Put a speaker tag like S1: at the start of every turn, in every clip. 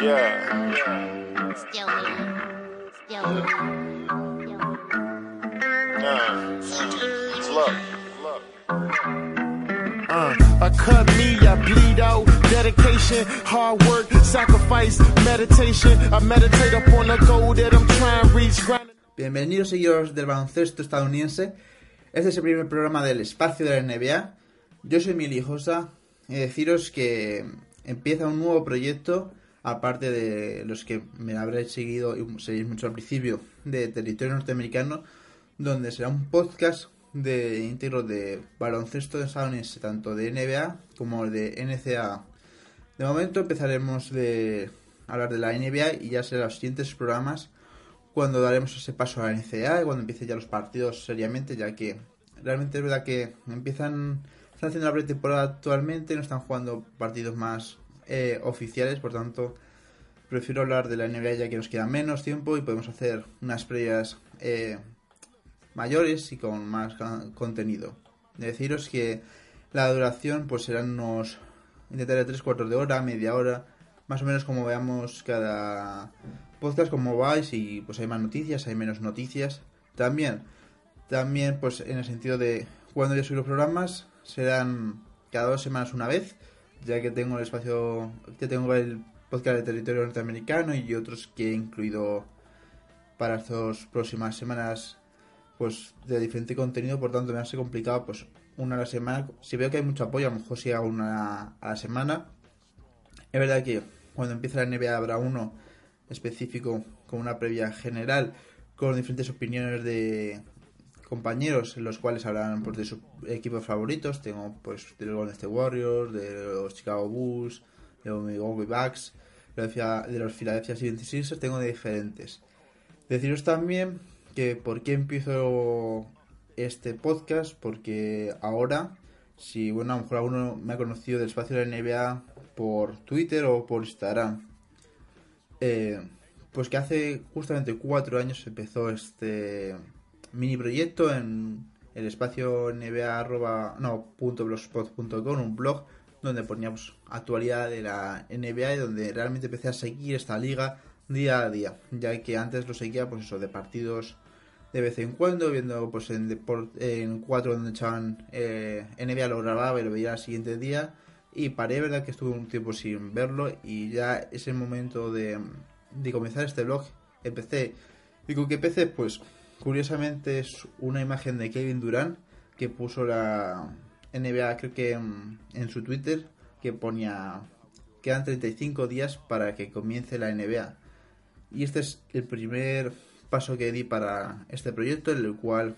S1: Uh.
S2: Uh, hard work, sacrifice, meditation. I meditate upon goal that I'm trying to reach.
S3: Bienvenidos seguidores del baloncesto estadounidense. Este es el primer programa del espacio de la NBA. Yo soy Mili Josa y deciros que empieza un nuevo proyecto, aparte de los que me habréis seguido y seguís mucho al principio, de territorio norteamericano, donde será un podcast de íntegro de baloncesto estadounidense, tanto de NBA como de NCAA. De momento empezaremos de hablar de la NBA y ya serán los siguientes programas cuando daremos ese paso a la NCAA y cuando empiecen ya los partidos seriamente, ya que realmente es verdad que empiezan, están haciendo la pretemporada actualmente, no están jugando partidos más eh, oficiales, por tanto prefiero hablar de la NBA ya que nos queda menos tiempo y podemos hacer unas previas eh, mayores y con más contenido. Deciros que la duración pues serán unos intentaré tres cuartos de hora, media hora, más o menos como veamos cada podcast como vais y pues hay más noticias, hay menos noticias. También, también pues en el sentido de cuando yo subo los programas serán cada dos semanas una vez, ya que tengo el espacio, que tengo el podcast de territorio norteamericano y otros que he incluido para estas próximas semanas pues de diferente contenido, por tanto me hace complicado pues una a la semana. Si veo que hay mucho apoyo, a lo mejor sí hago una a la semana. Es verdad que cuando empiece la NBA habrá uno específico con una previa general con diferentes opiniones de compañeros en los cuales hablarán pues, de sus equipos favoritos. Tengo pues de los Golden State Warriors, de los Chicago Bulls, de los Milwaukee Bucks, de los Phila- de los Philadelphia 76ers, tengo de diferentes. Deciros también que por qué empiezo este podcast, porque ahora, si bueno, a lo mejor alguno me ha conocido del espacio de la NBA por Twitter o por Instagram, eh, pues que hace justamente cuatro años empezó este mini proyecto en el espacio NBA arroba, no, punto blogspot.com, un blog donde poníamos actualidad de la NBA y donde realmente empecé a seguir esta liga día a día, ya que antes lo seguía pues eso de partidos de vez en cuando, viendo pues en deport- en cuatro donde echaban eh, NBA lo grababa y lo veía al siguiente día y paré, verdad que estuve un tiempo sin verlo y ya es el momento de, de comenzar este blog, empecé. Y con que empecé pues curiosamente es una imagen de Kevin Durant que puso la NBA creo que en, en su Twitter que ponía quedan 35 días para que comience la NBA y este es el primer paso que di para este proyecto, el cual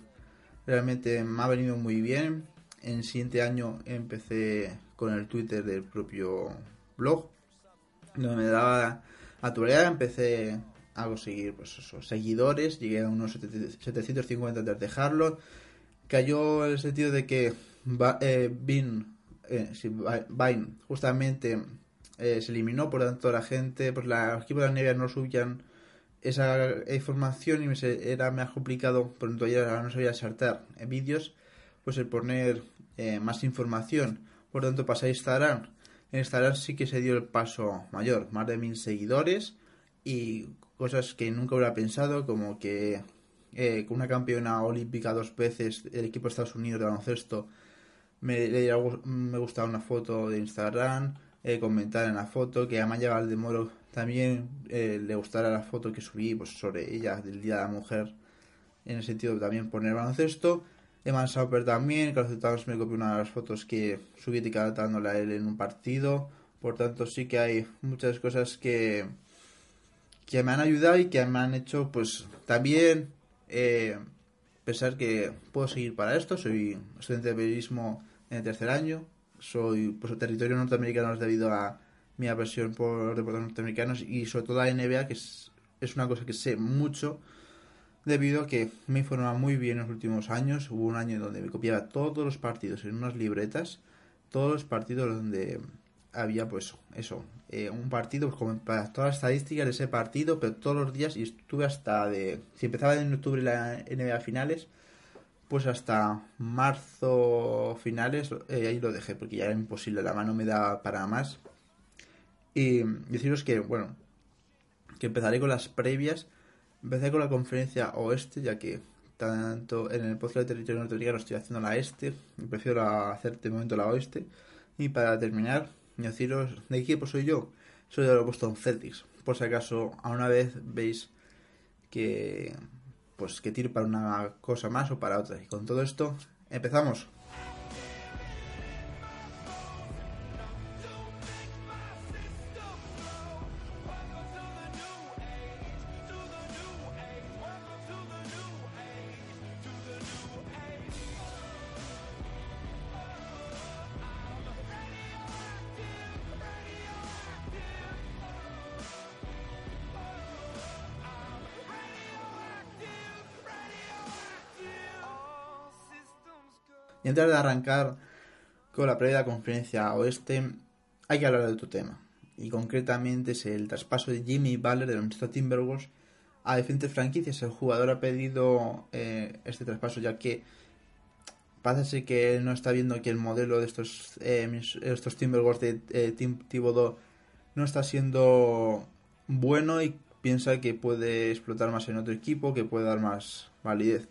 S3: realmente me ha venido muy bien. En el siguiente año empecé con el Twitter del propio blog, donde me daba actualidad, empecé a conseguir pues, esos seguidores, llegué a unos 750 antes de dejarlo. Cayó en el sentido de que eh, Vin, eh, sí, Vine justamente eh, se eliminó, por lo tanto la gente, pues la- los de la NBA no subían esa información y me se- era más complicado, por ejemplo, ayer ahora no sabía saltar vídeos, pues el poner eh, más información. Por lo tanto, pasé a Instagram. En Instagram sí que se dio el paso mayor, más de mil seguidores y cosas que nunca hubiera pensado, como que eh, con una campeona olímpica dos veces, el equipo de Estados Unidos de baloncesto, me, le me gustaba una foto de Instagram, eh, comentar en la foto, que a Maya Valdemoro también eh, le gustara la foto que subí pues, sobre ella del Día de la Mujer, en el sentido de también poner baloncesto. Eman Sauper también, Carlos Towns me copió una de las fotos que subí etiquetándola a él en un partido. Por tanto, sí que hay muchas cosas que, que me han ayudado y que me han hecho, pues, también eh, pensar que puedo seguir para esto. Soy estudiante de periodismo en el tercer año. Soy, pues, territorio norteamericano debido a mi aversión por los deportes norteamericanos y sobre todo la NBA, que es, es una cosa que sé mucho debido a que me informaba muy bien en los últimos años. Hubo un año donde me copiaba todos los partidos en unas libretas, todos los partidos donde había pues eso, eh, un partido pues, como para todas las estadísticas de ese partido, pero todos los días y estuve hasta de, si empezaba en octubre la NBA finales, pues hasta marzo finales, eh, ahí lo dejé porque ya era imposible, la mano me daba para más. Y deciros que, bueno, que empezaré con las previas. Empecé con la conferencia oeste, ya que tanto en el podcast de territorio norteamericano estoy haciendo la este, prefiero hacer de momento la oeste. Y para terminar, deciros de qué equipo soy yo. Soy de los Boston Celtics. Por si acaso, a una vez veis que pues que tiro para una cosa más o para otra. Y con todo esto, empezamos. Antes de arrancar con la previa conferencia oeste, hay que hablar de otro tema. Y concretamente es el traspaso de Jimmy Butler de los Timberwolves a diferentes franquicias. El jugador ha pedido eh, este traspaso ya que parece que él no está viendo que el modelo de estos, eh, estos Timberwolves de eh, Tim Thibodeau no está siendo bueno y piensa que puede explotar más en otro equipo, que puede dar más validez.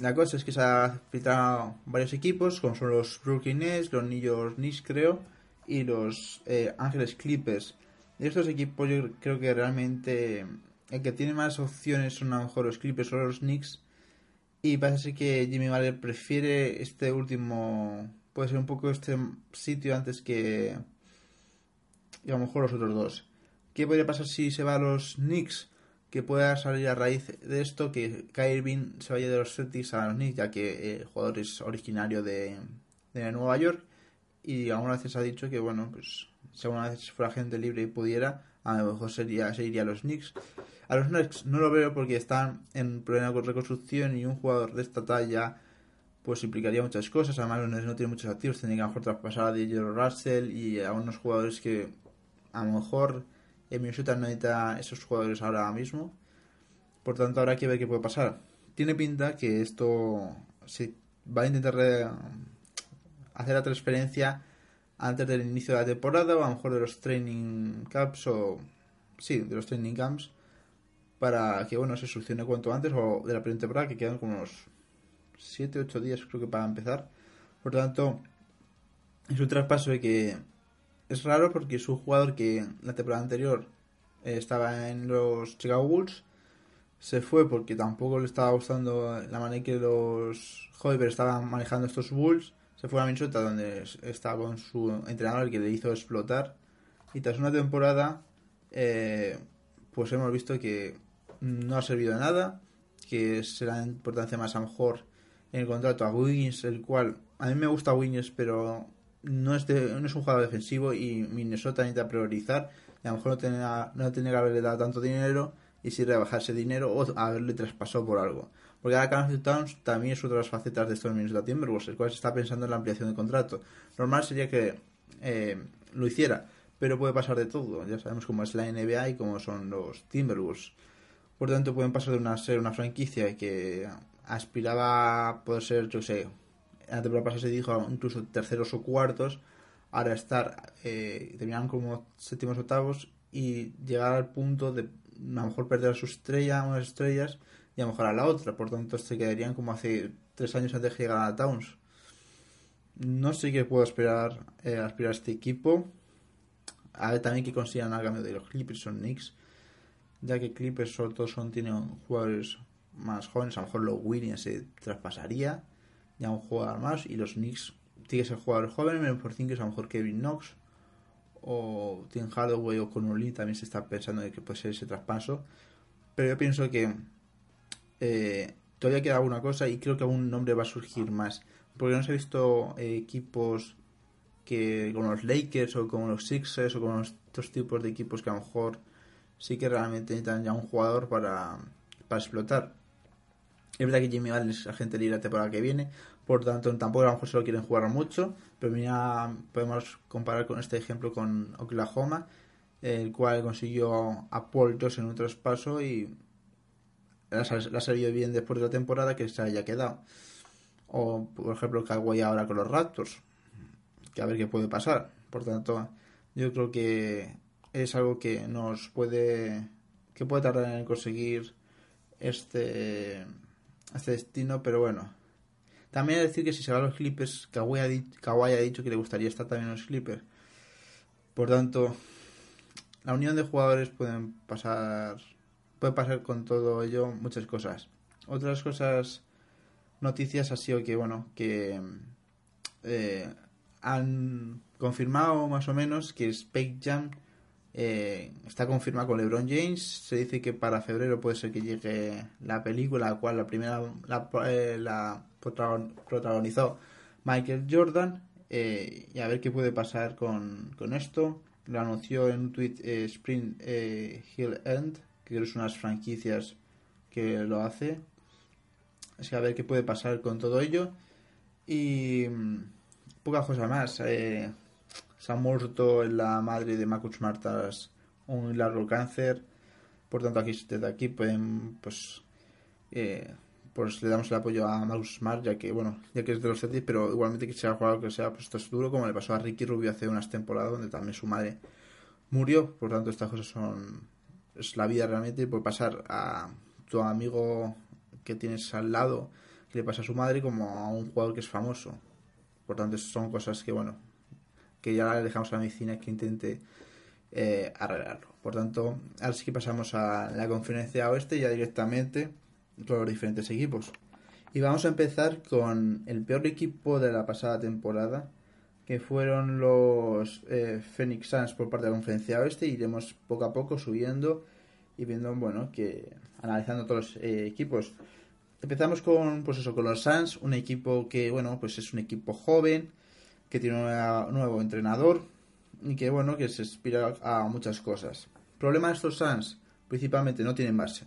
S3: La cosa es que se ha filtrado varios equipos, como son los Brooklyn Nets, los New York Knicks, creo, y los eh, Ángeles Clippers. De estos equipos yo creo que realmente el que tiene más opciones son a lo mejor los Clippers o los Knicks. Y parece que Jimmy Butler prefiere este último, puede ser un poco este sitio antes que, que a lo mejor los otros dos. ¿Qué podría pasar si se va a los Knicks? Que pueda salir a raíz de esto que Kyrie se vaya de los Celtics a los Knicks, ya que eh, el jugador es originario de, de Nueva York. Y alguna vez se ha dicho que, bueno, pues si alguna vez fuera gente libre y pudiera, a lo mejor sería, se a los Knicks. A los Knicks no lo veo porque están en con reconstrucción y un jugador de esta talla pues implicaría muchas cosas. Además, los Nets no tienen muchos activos, tendrían que a lo mejor traspasar a D'Angelo Russell y a unos jugadores que a lo mejor en Minnesota no necesita esos jugadores ahora mismo. Por tanto, habrá que ver qué puede pasar. Tiene pinta que esto se va a intentar hacer la transferencia antes del inicio de la temporada o a lo mejor de los training camps o sí, de los training camps para que bueno se solucione cuanto antes o de la primera temporada que quedan como unos 7 8 días creo que para empezar. Por tanto, es un traspaso de que es raro porque es un jugador que la temporada anterior eh, estaba en los Chicago Bulls se fue porque tampoco le estaba gustando la manera que los Hoiberg estaban manejando estos Bulls. Se fue a Minnesota donde es- estaba con su entrenador que le hizo explotar. Y tras una temporada, eh, pues hemos visto que no ha servido de nada. Que será de importancia más a lo mejor en el contrato a Wiggins, el cual a mí me gusta Wiggins, pero no es, de- no es un jugador defensivo y Minnesota necesita priorizar. Y a lo mejor no tenía, no tenía que haberle dado tanto dinero y si rebajar ese dinero o haberle traspasado por algo. Porque ahora Carl Anthony Towns también es otra de las facetas de estos Minnesota Timberwolves, el cual se está pensando en la ampliación de contrato. Normal sería que eh, lo hiciera, pero puede pasar de todo. Ya sabemos cómo es la NBA y cómo son los Timberwolves. Por tanto, pueden pasar de una, ser una franquicia que aspiraba a poder ser, yo sé, la temporada pasada se dijo incluso terceros o cuartos, ahora estar, eh, terminar como séptimos octavos y llegar al punto de a lo mejor perder a su estrella, unas estrellas, y a lo mejor a la otra. Por tanto, se quedarían como hace tres años antes de llegar a Towns. No sé qué puedo esperar, eh, aspirar a este equipo. A ver también que consigan a cambio de los Clippers o Knicks. Ya que Clippers sobre todo son, tienen jugadores más jóvenes. A lo mejor los Williams se traspasaría. Ya un jugador más. Y los Knicks tiene que ser jugadores jóvenes. Menos por 5 es a lo mejor Kevin Knox. O Tim Hardaway o Connolly también se está pensando de que puede ser ese traspaso. Pero yo pienso que eh, todavía queda alguna cosa y creo que algún nombre va a surgir más. Porque no se ha visto eh, equipos que como los Lakers o como los Sixers o como estos tipos de equipos que a lo mejor sí que realmente necesitan ya un jugador para, para explotar. Es verdad que Jimmy Butler es agente libre la temporada que viene, por tanto tampoco a lo mejor se lo quieren jugar mucho, pero mira, podemos comparar con este ejemplo con Oklahoma, el cual consiguió a Paul en un traspaso y le ha salido bien después de la temporada que se haya quedado. O por ejemplo Kawhi ahora con los Raptors, que a ver qué puede pasar. Por tanto, yo creo que es algo que nos puede que puede tardar en conseguir este, este destino, pero bueno. También hay decir que si se va a los Clippers, Kawhi ha, di- Kawhi ha dicho que le gustaría estar también en los Clippers. Por tanto, la unión de jugadores pueden pasar puede pasar con todo ello muchas cosas. Otras cosas noticias ha sido que bueno que eh, han confirmado más o menos que Space Jam eh, está confirmado con LeBron James. Se dice que para febrero puede ser que llegue la película, la cual la primera la, eh, protagonizó Michael Jordan. eh, y a ver qué puede pasar con, con esto. Lo anunció en un tweet eh, Spring eh, Hill End, que es unas franquicias que lo hace. Así que a ver qué puede pasar con todo ello. Y mm, poca cosa más. eh, se ha muerto la madre de Marcus Martas un largo cáncer. Por tanto, aquí desde aquí pueden, pues, eh, pues le damos el apoyo a Marcus Smart, ya que, bueno, ya que es de los Celtics, pero igualmente que sea jugador que sea, pues esto es duro, como le pasó a Ricky Rubio hace unas temporadas, donde también su madre murió. Por tanto, estas cosas son, es la vida realmente, y puede pasar a tu amigo que tienes al lado, que le pasa a su madre, como a un jugador que es famoso. Por tanto, son cosas que, bueno, que ya le dejamos a la medicina que intente eh, arreglarlo. Por tanto, ahora sí que pasamos a la conferencia oeste ya directamente con los diferentes equipos. Y vamos a empezar con el peor equipo de la pasada temporada, que fueron los eh, Phoenix Suns por parte de la conferencia oeste. Iremos poco a poco subiendo y viendo, bueno, que analizando todos los eh, equipos. Empezamos con, pues eso, con los Suns, un equipo que, bueno, pues es un equipo joven, que tiene un nuevo entrenador y que, bueno, que se inspira a muchas cosas. Problema de estos Suns, principalmente no tienen base.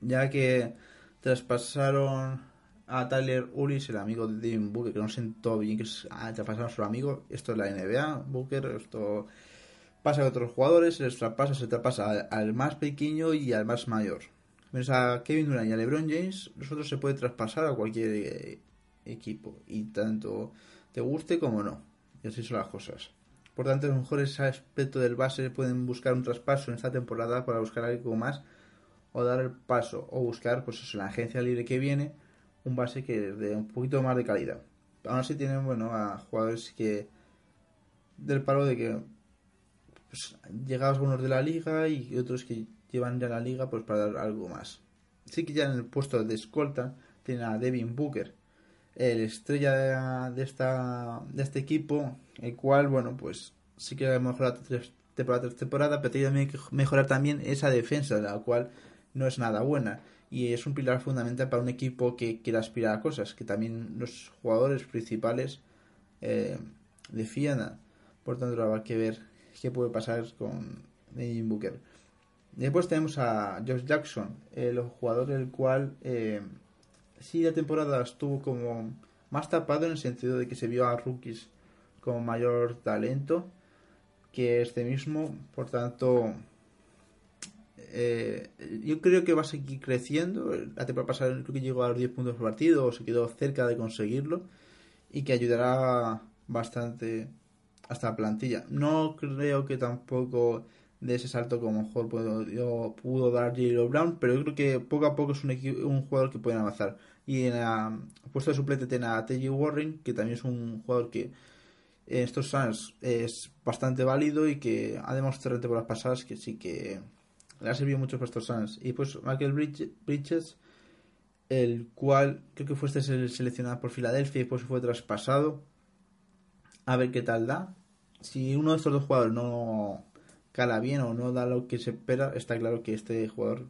S3: Ya que traspasaron a Tyler Ulis, el amigo de Devin Booker, que no sentó bien que ah, traspasaron a su amigo. Esto es la NBA, Booker, esto pasa a otros jugadores, se les traspasa, se traspasa al, más pequeño y al más mayor. Ves a Kevin Durant y a LeBron James, nosotros se puede traspasar a cualquier eh, equipo. Y tanto te guste como no. Y así son las cosas. Por tanto, a lo mejor ese aspecto del base pueden buscar un traspaso en esta temporada para buscar algo más o dar el paso o buscar pues eso, en la agencia libre que viene un base que de un poquito más de calidad. Aún así tienen bueno a jugadores que del palo de que pues, llegados algunos de la liga y otros que llevan ya la liga pues para dar algo más. Sí que ya en el puesto de escolta tienen a Devin Booker, el estrella de, esta de este equipo, el cual bueno pues sí que ha mejorado tres temporada tras temporada, pero tiene que mejorar también esa defensa, la cual no es nada buena. Y es un pilar fundamental para un equipo que quiera aspirar a cosas, que también los jugadores principales eh, defiendan. Por tanto, habrá que ver qué puede pasar con Devin Booker. Después tenemos a Josh Jackson, el jugador el cual eh, sí la temporada estuvo como más tapado en el sentido de que se vio a rookies con mayor talento que este mismo, por tanto eh, yo creo que va a seguir creciendo. La temporada pasada creo que llegó a los 10 puntos por partido o se quedó cerca de conseguirlo y que ayudará bastante hasta la plantilla. No creo que tampoco de ese salto como mejor pudo, pudo dar J.Lo Brown, pero yo creo que poco a poco es un, un jugador que pueden avanzar. Y en la puesto de suplente tiene a T.J. Warren, que también es un jugador que en estos Suns es bastante válido y que ha demostrado en temporadas pasadas que sí que le ha servido mucho para estos Suns. Y pues Michael Bridge- Bridges, el cual creo que fue este sele- seleccionado por Filadelfia y después fue traspasado. A ver qué tal da. Si uno de estos dos jugadores no cala bien o no da lo que se espera, está claro que este jugador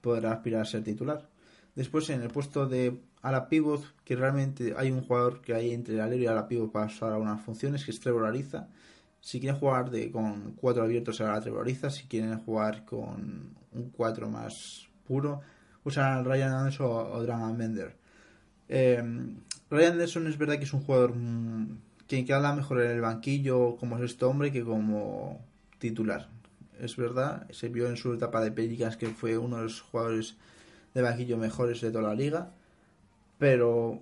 S3: podrá aspirar a ser titular. Después en el puesto de ala pivot, que realmente hay un jugador que hay entre el alero y ala pivot para usar algunas funciones, que es Trevor Ariza. Si quieren jugar de, con cuatro abiertos será Trevor Ariza, si quieren jugar con un 4 más puro, usan a Ryan Anderson o, Dragan Bender. Eh, Ryan Anderson es verdad que es un jugador mm, que queda mejor en el banquillo como es este hombre que como titular. Es verdad, se vio en su etapa de Pelicans que fue uno de los jugadores de banquillo mejores de toda la liga, pero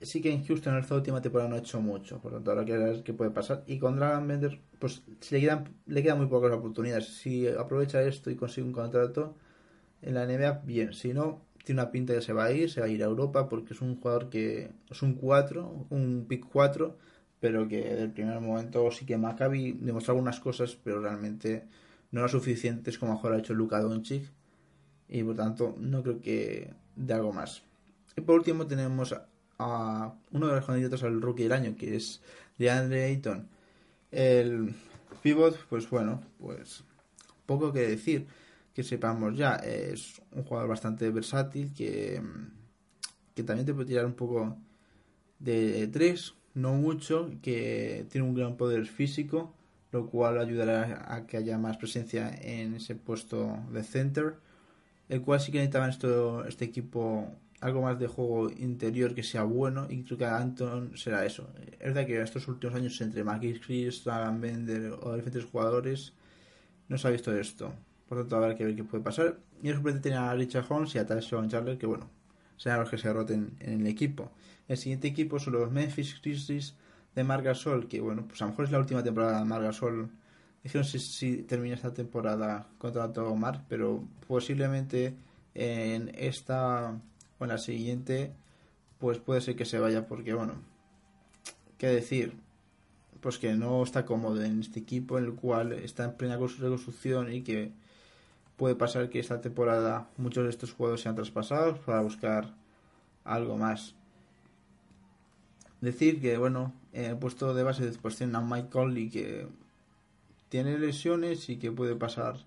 S3: sí que en Houston en esta última temporada no ha hecho mucho, por lo tanto ahora que ver qué puede pasar. Y con Dragon Bender, pues si le quedan, le quedan muy pocas oportunidades. Si aprovecha esto y consigue un contrato en la NBA, bien. Si no, tiene una pinta que se va a ir, se va a ir a Europa porque es un jugador que es un 4, un pick 4, pero que del primer momento sí que Maccabi demostró algunas cosas, pero realmente no eran suficientes como mejor ha hecho Luka Doncic y por tanto no creo que de algo más. Y por último tenemos a uno de los candidatos al rookie del año, que es DeAndre Ayton. El pivot, pues bueno, pues poco que decir, que sepamos ya, es un jugador bastante versátil que, que también te puede tirar un poco de tres, no mucho, que tiene un gran poder físico, lo cual ayudará a que haya más presencia en ese puesto de center, el cual sí que necesitaba esto, este equipo algo más de juego interior que sea bueno y creo que Anton será eso. Es verdad que estos últimos años entre Marquis Chris, Dragon Bender o diferentes jugadores no se ha visto esto. Por tanto, habrá que ver qué puede pasar. Y el suplente tiene a Richard Holmes y a Tyson Charler que bueno, serán los que se roten en el equipo. El siguiente equipo son los Memphis Grizzlies de Margasol, que bueno, pues a lo mejor es la última temporada de Margasol. Dijeron si, si termina esta temporada contra Mar, pero posiblemente en esta o en la siguiente, pues puede ser que se vaya porque, bueno, ¿qué decir? Pues que no está cómodo en este equipo en el cual está en plena reconstrucción y que puede pasar que esta temporada muchos de estos jugadores sean traspasados para buscar algo más. Decir que, bueno, en el puesto de base después tienen a Mike Conley que tiene lesiones y que puede pasar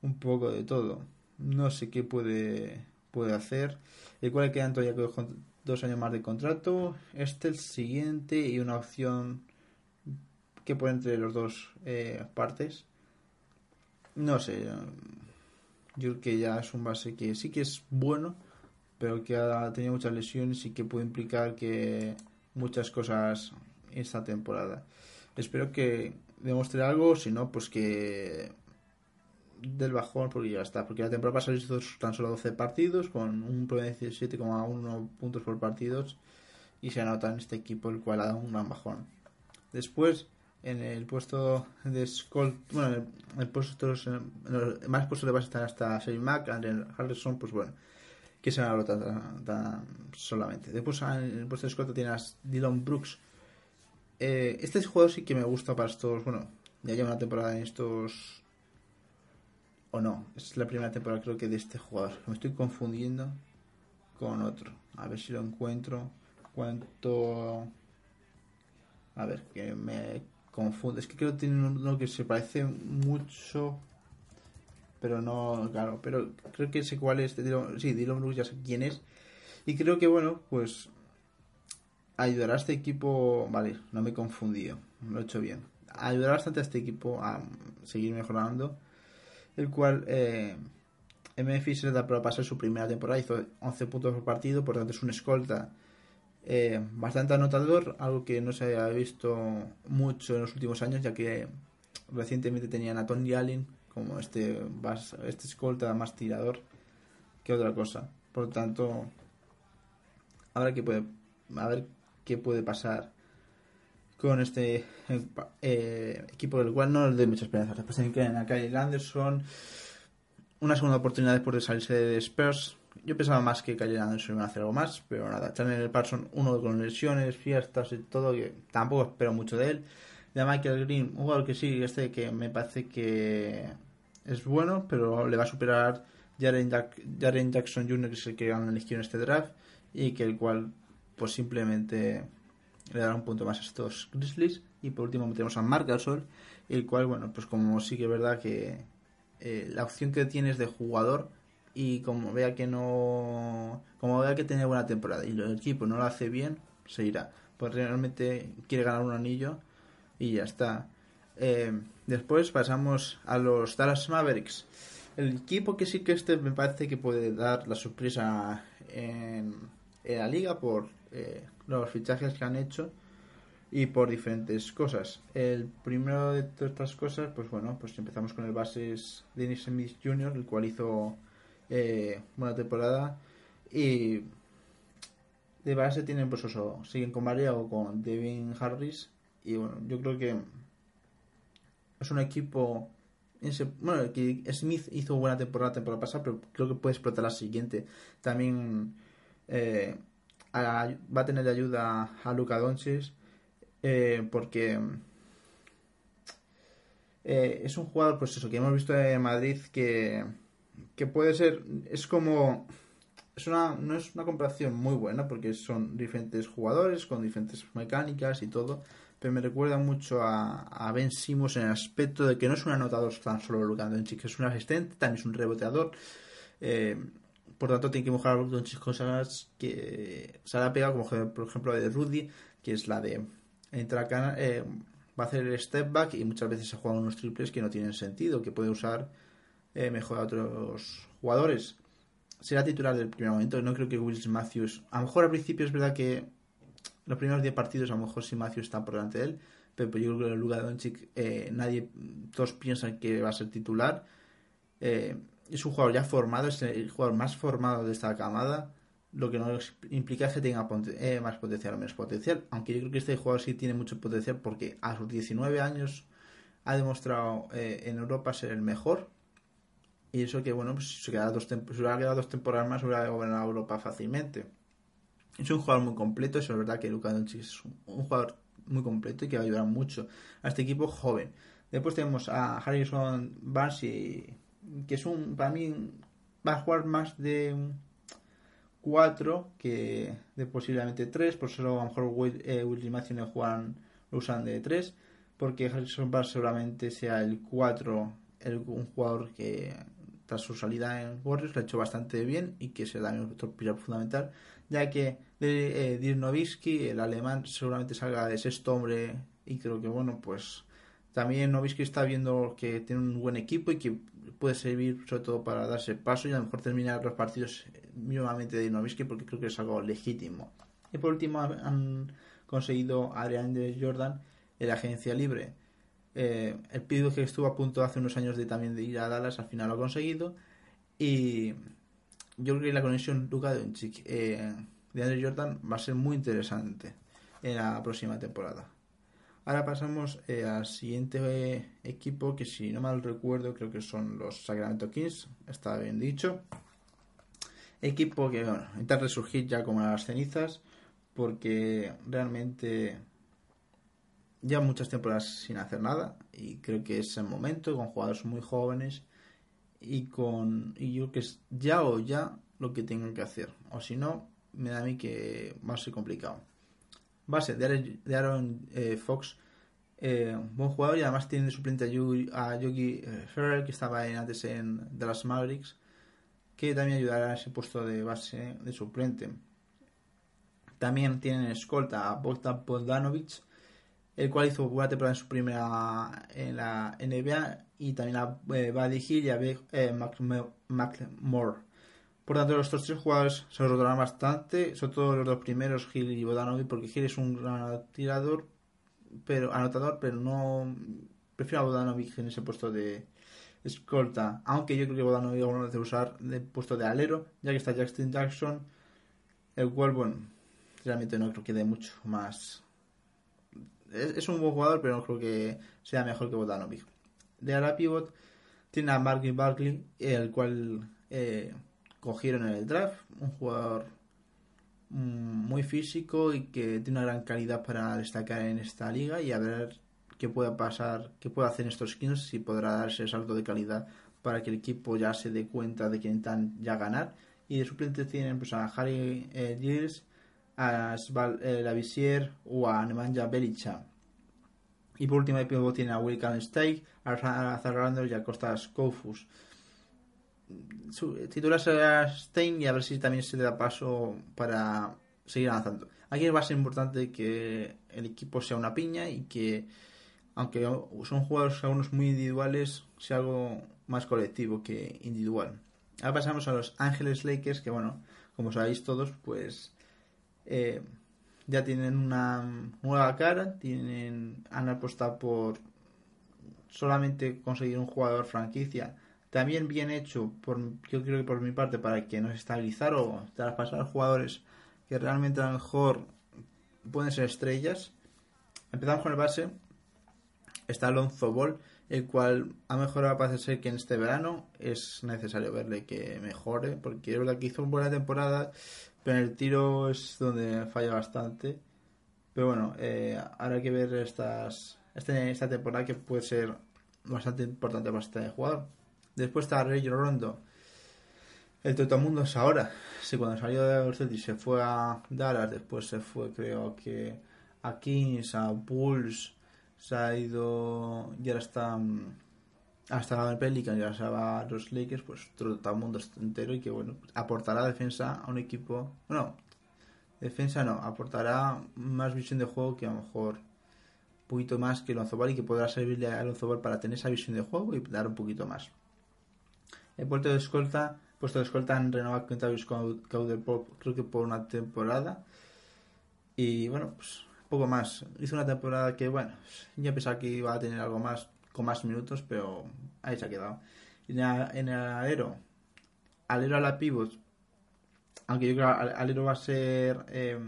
S3: un poco de todo. No sé qué puede puede hacer. El cual quedan todavía dos años más de contrato. Este el siguiente y una opción que pone entre los dos eh, partes. No sé. Yo creo que ya es un base que sí que es bueno, pero que ha tenido muchas lesiones y que puede implicar que muchas cosas esta temporada. Espero que demuestre algo, si no, pues que del bajón porque ya está. Porque la temporada pasada hizo tan solo 12 partidos con un promedio de 17,1 puntos por partidos y se anota en este equipo el cual ha dado un gran bajón. Después, en el puesto de Skull, bueno, en el, puesto, en más puestos de base están hasta Shane Mack, Andrew Harrison, pues bueno, que se anota tan, solamente. Después en el puesto de escolta tienes Dylan Brooks. Eh, este jugador sí que me gusta para estos, bueno, ya lleva una temporada en estos o no, es la primera temporada creo que de este jugador. Me estoy confundiendo con otro. A ver si lo encuentro. Cuánto... A ver, que me confunde. Es que creo que tiene uno que se parece mucho. Pero no, claro. Pero creo que sé cuál es. sí, Dylan Brooks ya sé quién es. Y creo que, bueno, pues ayudará a este equipo. Vale, no me he confundido. Lo he hecho bien. Ayudará bastante a este equipo a seguir mejorando el cual eh, Memphis le da para pasar su primera temporada, hizo 11 puntos por partido, por tanto es un escolta eh, bastante anotador, algo que no se había visto mucho en los últimos años, ya que recientemente tenían a Tony Allen como este, este escolta más tirador que otra cosa. Por lo tanto, ahora que puede, a ver qué puede pasar con este eh, equipo del cual no le doy mucha esperanza. Después tienen a Kyle Anderson, una segunda oportunidad después de salirse de Spurs. Yo pensaba más que Kyle Anderson iba a hacer algo más, pero nada. Chandler Parson, uno con lesiones, fiestas y todo, que tampoco espero mucho de él. De Michael Green, un jugador que sí, este que me parece que es bueno, pero le va a superar Jaren, Jackson Jr., que es el que gana elegido en este draft, y que el cual, pues simplemente le dará un punto más a estos Grizzlies. Y por último metemos a Mark Gasol, el cual, bueno, pues como sí que es verdad que eh, la opción que tiene es de jugador y como vea que no como vea que tiene buena temporada y el equipo no lo hace bien se irá pues realmente quiere ganar un anillo y ya está eh, después pasamos a los Dallas Mavericks el equipo que sí que este me parece que puede dar la sorpresa en, la liga por eh, los fichajes que han hecho y por diferentes cosas. El primero de todas estas cosas, pues bueno, pues empezamos con el bases Dennis Smith Jr., el cual hizo eh, buena temporada y de base tienen pues eso, siguen con María o con Devin Harris y bueno, yo creo que es un equipo bueno, que Smith hizo buena temporada la temporada pasada, pero creo que puede explotar la siguiente. También eh, va a tener ayuda a Luka Doncic eh, porque eh, es un jugador, pues eso, que hemos visto en Madrid que, que puede ser, es como, es una, no es una comparación muy buena porque son diferentes jugadores con diferentes mecánicas y todo, pero me recuerda mucho a, a Ben Simmons en el aspecto de que no es un anotador tan solo Luka Doncic, que es un asistente, también es un reboteador. eh, por tanto, tiene que mejorar Luka Doncic cosas que se ha pegado, como por ejemplo la de Rudy, que es la de entrar a eh, va a hacer el step back y muchas veces se juegan unos triples que no tienen sentido, que puede usar eh, mejor a otros jugadores. Será titular del primer momento, no creo que Willis Matthews, a lo mejor al principio es verdad que los primeros 10 partidos a lo mejor si Matthews está por delante de él, pero yo creo que Luka Doncic eh, nadie, todos piensan que va a ser titular. Eh, es un jugador ya formado, es el jugador más formado de esta camada, lo que no implica que tenga eh, más potencial o menos potencial, aunque yo creo que este jugador sí tiene mucho potencial porque a sus 19 años ha demostrado eh, en Europa ser el mejor y eso que bueno, pues si se, dos si hubiera quedado dos temporadas más hubiera gobernado Europa fácilmente. Es un jugador muy completo, eso es verdad que Luka Doncic es un, jugador muy completo y que va a ayudar mucho a este equipo joven. Después tenemos a Harrison Barnes, que es un, para mí, va a jugar más de un 4 que de posiblemente 3, por eso a lo mejor Will, eh, juegan, lo usan de 3, porque Harrison Barnes seguramente sea el 4, el, un jugador que tras su salida en Warriors lo ha hecho bastante bien y que será otro pilar fundamental, ya que de, eh, Dirk Nowitzki, el alemán, seguramente salga de sexto hombre y creo que bueno, pues también Nowitzki está viendo que tiene un buen equipo y que puede servir sobre todo para darse paso y a lo mejor terminar los partidos mínimamente de Nowitzki porque creo que es algo legítimo. Y por último han- conseguido a DeAndre Jordan en la agencia libre. Eh, el pido que estuvo a punto hace unos años de también de ir a Dallas al final lo ha conseguido y yo creo que la conexión Luka Doncic eh, de Andre Jordan va a ser muy interesante en la próxima temporada. Ahora pasamos eh, al siguiente eh, equipo que si no mal recuerdo creo que son los Sacramento Kings, está bien dicho. Equipo que bueno, intenta resurgir ya como las cenizas porque realmente ya muchas temporadas sin hacer nada y creo que es el momento con jugadores muy jóvenes y con y yo que es ya o ya lo que tengan que hacer. O si no me da a mí que va a ser complicado. Base de Aaron, eh, Fox eh, buen jugador y además tiene de suplente a, Yogi eh, Ferrell que estaba en- antes en Dallas Mavericks que también ayudará a ese puesto de base de suplente. También tienen escolta a Bogdan Bogdanovic el cual hizo buena temporada en su primera en la NBA y también a eh, y a Beck, eh, McMore. Por tanto, los tres jugadores se rotarán bastante, sobre todo los dos primeros, Hill y Bodanovic, porque Hill es un gran tirador, pero anotador, pero no prefiero a Bodanovic en ese puesto de escolta, aunque yo creo que Bodanovic alguna vez usar de puesto de alero, ya que está Justin Jackson, el cual, bueno, realmente no creo que dé mucho más es, un buen jugador, pero no creo que sea mejor que Bogdanovic. De ala pivot tiene a Marky Barkley, el cual eh, cogieron en el draft, un jugador mm, muy físico y que tiene una gran calidad para destacar en esta liga y a ver qué pueda pasar, qué puede hacer en estos skins, si podrá darse el salto de calidad para que el equipo ya se dé cuenta de que intentan ya ganar. Y de suplentes tienen pues, a Harry eh, Giles, a Sval eh, o a Nemanja Belicha. Y por último, el pivot tiene a William Steig, a Randall y a Costas Kofus. Su titular será Stein y a ver si también se le da paso para seguir avanzando. Aquí va a ser importante que el equipo sea una piña y que, aunque son jugadores algunos muy individuales, sea algo más colectivo que individual. Ahora pasamos a los Ángeles Lakers, que bueno, como sabéis todos, pues eh, ya tienen una nueva cara, tienen han apostado por solamente conseguir un jugador franquicia, también bien hecho, por, yo creo que por mi parte, para que no se estabilizar o traspasar jugadores que realmente a lo mejor pueden ser estrellas. Empezamos con el base. Está Alonso Ball, el cual ha mejorado, parece ser que en este verano es necesario verle que mejore, porque es verdad que hizo buena temporada, pero en el tiro es donde falla bastante. Pero bueno, eh, ahora hay que ver estas, este, esta temporada que puede ser bastante importante para este jugador. Después está Rey Rondo. El Totamundo es ahora. Sí, cuando salió de los Celtics se fue a Dallas, después se fue creo que a Kings, a Bulls, se ha ido y ahora está mm, hasta el Pelican y ahora se va a los Lakers, pues todo el mundo entero y que bueno, aportará defensa a un equipo, bueno, defensa no, aportará más visión de juego que a lo mejor un poquito más que Lonzo Ball y que podrá servirle a Lonzo Ball para tener esa visión de juego y dar un poquito más. El puesto de escolta, puesto de escolta han renovado Cauder Pop, creo que por una temporada. Y bueno, pues poco más. Hizo una temporada que, bueno, ya pensaba que iba a tener algo más, con más minutos, pero ahí se ha quedado. En, en el alero, alero a la pivot, aunque yo creo que alero va a ser eh,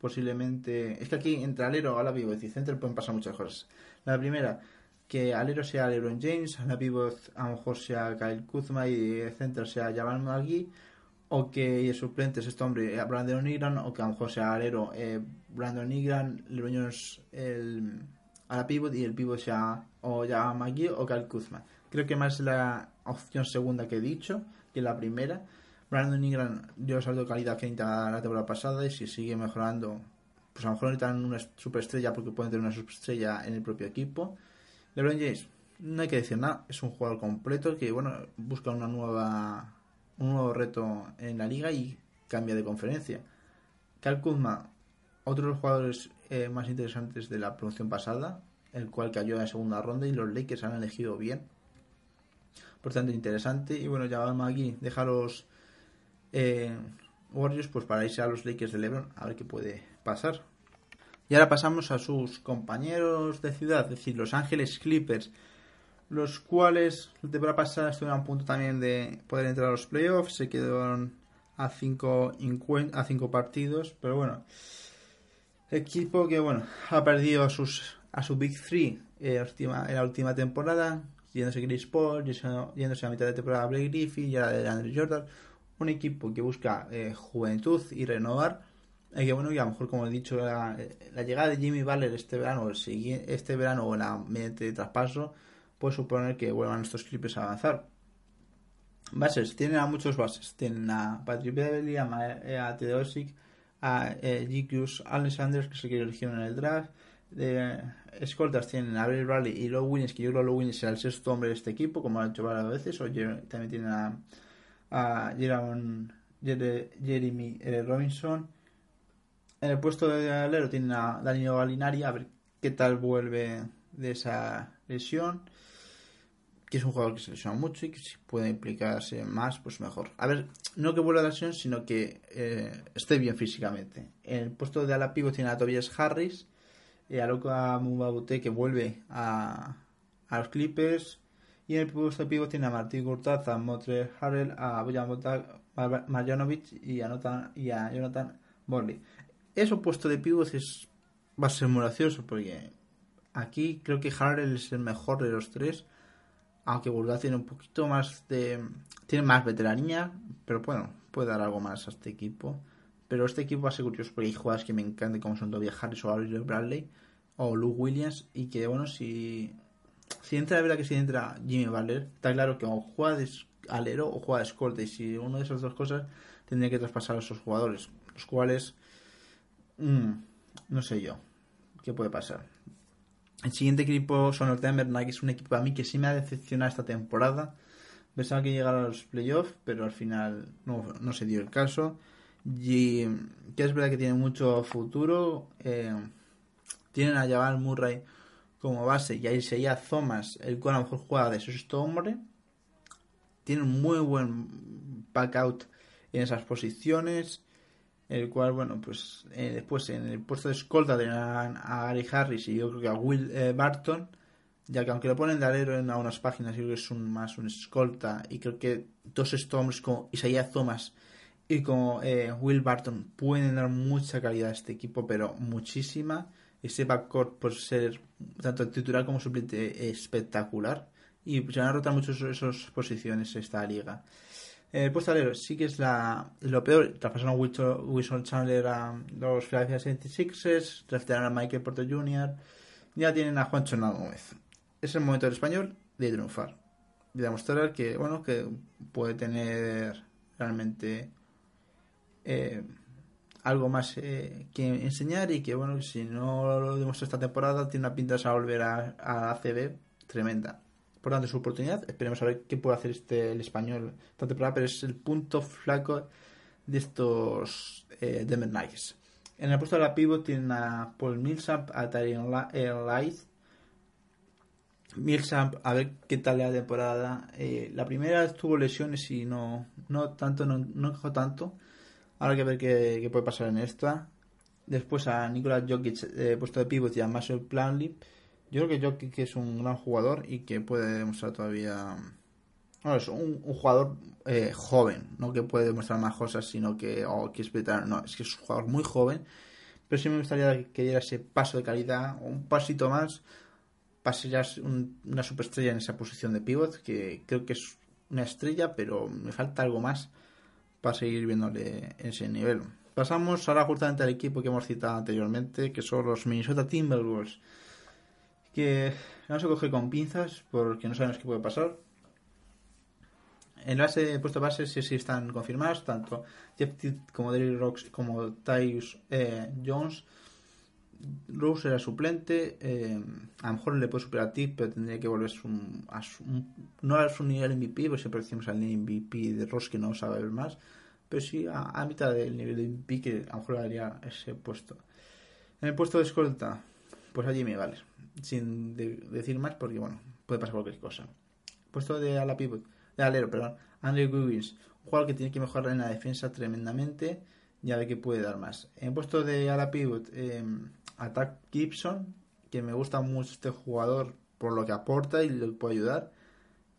S3: posiblemente. Es que aquí entre alero a la pivot y center pueden pasar muchas cosas. La primera, que alero sea LeBron James, a la pivot a lo mejor sea Kyle Kuzma y el center sea Javan Magui o que el suplente es este hombre, Brandon Ingram, o que a lo mejor sea alero eh, Brandon Ingram, LeBron James el, a la pivot y el pivot sea o ya McGee o Kyle Kuzma. Creo que más la opción segunda que he dicho que la primera. Brandon Ingram dio salto de calidad que necesitaba la temporada pasada y si sigue mejorando, pues a lo mejor necesitan una superestrella porque pueden tener una superestrella en el propio equipo. LeBron James, no hay que decir nada, es un jugador completo que bueno busca una nueva un nuevo reto en la liga y cambia de conferencia. Cal Kuzma, otro de los jugadores eh, más interesantes de la promoción pasada, el cual cayó en la segunda ronda y los Lakers han elegido bien. Por tanto, interesante. Y bueno, ya vamos aquí, deja los eh, Warriors pues para irse a los Lakers de LeBron a ver qué puede pasar. Y ahora pasamos a sus compañeros de ciudad, es decir, Los Ángeles Clippers los cuales la temporada pasada estuvieron a punto también de poder entrar a los playoffs, se quedaron a cinco, a cinco partidos, pero bueno, equipo que bueno ha perdido a sus a su Big Three en la última, en la última temporada, yéndose Chris Paul, yéndose a mitad de temporada Blake Griffin y ahora de Andrew Jordan, un equipo que busca eh, juventud y renovar. Y que bueno, que a lo mejor como he dicho, la, llegada de Jimmy Butler este verano, este verano o la mediante traspaso, puede suponer que vuelvan estos Clippers a avanzar. Bases, tienen a muchos bases. Tienen a Patrick Beverly, a, a Teodosic, a eh, Alexander, que se quiere elegir en el draft. De escoltas tienen a Bill Bradley y Low Williams, que yo creo que Low Williams será el sexto hombre de este equipo, como han hecho varias veces. O también tienen a, a Jeremy, Jeremy Robinson. En el puesto de alero tienen a Danilo Galinari, a ver qué tal vuelve de esa lesión que es un jugador que se lesiona mucho y que si puede implicarse más, pues mejor. A ver, no que vuelva a la lesión, sino que eh, esté bien físicamente. En el puesto de ala pivo tiene a Tobias Harris, y a Luka Mubabute que vuelve a, a, los Clippers, y en el puesto de pivo tiene a Martín Gurtaz, a Motre Harrell, a Bojan Marjanovic y a, Jonathan, y a Jonathan Morley. Eso puesto de pivot es, va a ser muy gracioso porque aquí creo que Harrell es el mejor de los tres aunque Burgaz tiene un poquito más de. Tiene más veteranía, pero bueno, puede dar algo más a este equipo. Pero este equipo va a ser curioso porque hay jugadores que me encantan, como son Tobias Harris o Ariel Bradley o Luke Williams. Y que, bueno, si. Si entra, la verdad que si entra Jimmy Butler, está claro que o juega de alero o juega de escolta. Y si una de esas dos cosas tendría que traspasar a esos jugadores, los cuales. Mmm, no sé yo. ¿Qué puede pasar? El siguiente equipo son los Denver Nuggets, un equipo a mí que sí me ha decepcionado esta temporada. Pensaba que llegara a los playoffs, pero al final no, se dio el caso. Y que es verdad que tiene mucho futuro. Eh, tienen a Jabal Murray como base y a Isaiah Thomas, el cual a lo mejor juega de sexto hombre. Tiene un muy buen back out en esas posiciones el cual, bueno, pues eh, después en el puesto de escolta tendrán a Ari Harris y yo creo que a Will eh, Barton, ya que aunque lo ponen de alero en algunas páginas, yo creo que es un, más un escolta y creo que dos hombres como Isaiah Thomas y como eh, Will Barton pueden dar mucha calidad a este equipo, pero muchísima. Ese backcourt por ser tanto titular como suplente espectacular. Y se van a rotar mucho esas posiciones esta liga. El puesto alero sí que es la, lo peor. Traspasaron a Wilson Chandler a los Philadelphia 76ers. Draftearon a Michael Porter Jr. Ya tienen a Juancho Gómez. Es el momento del español de triunfar. De demostrar que, bueno, que puede tener realmente eh, algo más eh, que enseñar y que bueno si no lo demuestra esta temporada tiene una pinta de volver a, a ACB tremenda por su oportunidad. Esperemos a ver qué puede hacer este el español esta temporada pero es el punto flaco de estos eh, Knights en el puesto de la pivot tienen a Paul Millsap a Tyrion Light Millsap a ver qué tal la temporada. Eh, la primera tuvo lesiones y no no tanto no, no encajó tanto. Ahora hay que ver qué, puede pasar en esta. Después a Nicolás Jokic, eh, puesto de pivot, y a Marcel Planley. Yo creo que Jokic es un gran jugador y que puede demostrar todavía. Bueno, es un, jugador eh, joven, no que puede demostrar más cosas, sino que. Oh, que explotar. No, es que es un jugador muy joven. Pero sí me gustaría que diera ese paso de calidad, un pasito más, para ser una superestrella en esa posición de pivot, que creo que es una estrella, pero me falta algo más para seguir viéndole ese nivel. Pasamos ahora justamente al equipo que hemos citado anteriormente, que son los Minnesota Timberwolves, que vamos a coger con pinzas porque no sabemos qué puede pasar. En base, puesto base, sí, están confirmados, tanto Jeff como Derrick Rocks como Tyus eh, Jones. Rose era suplente, eh, a lo mejor le puede superar a Tip, pero tendría que volver a su, no a su nivel MVP, porque siempre decimos al MVP de Rose que no sabe ver más, pero sí a, mitad del nivel de MVP que a lo mejor daría ese puesto. En el puesto de escolta, pues a Jimmy Vales, sin decir más porque bueno, puede pasar cualquier cosa. Puesto de ala pivot, de alero, perdón, Andrew Wiggins, un jugador que tiene que mejorar en la defensa tremendamente y a ver qué puede dar más. En puesto de ala pivot, eh, Attack Gibson, que me gusta mucho este jugador por lo que aporta y le puede ayudar.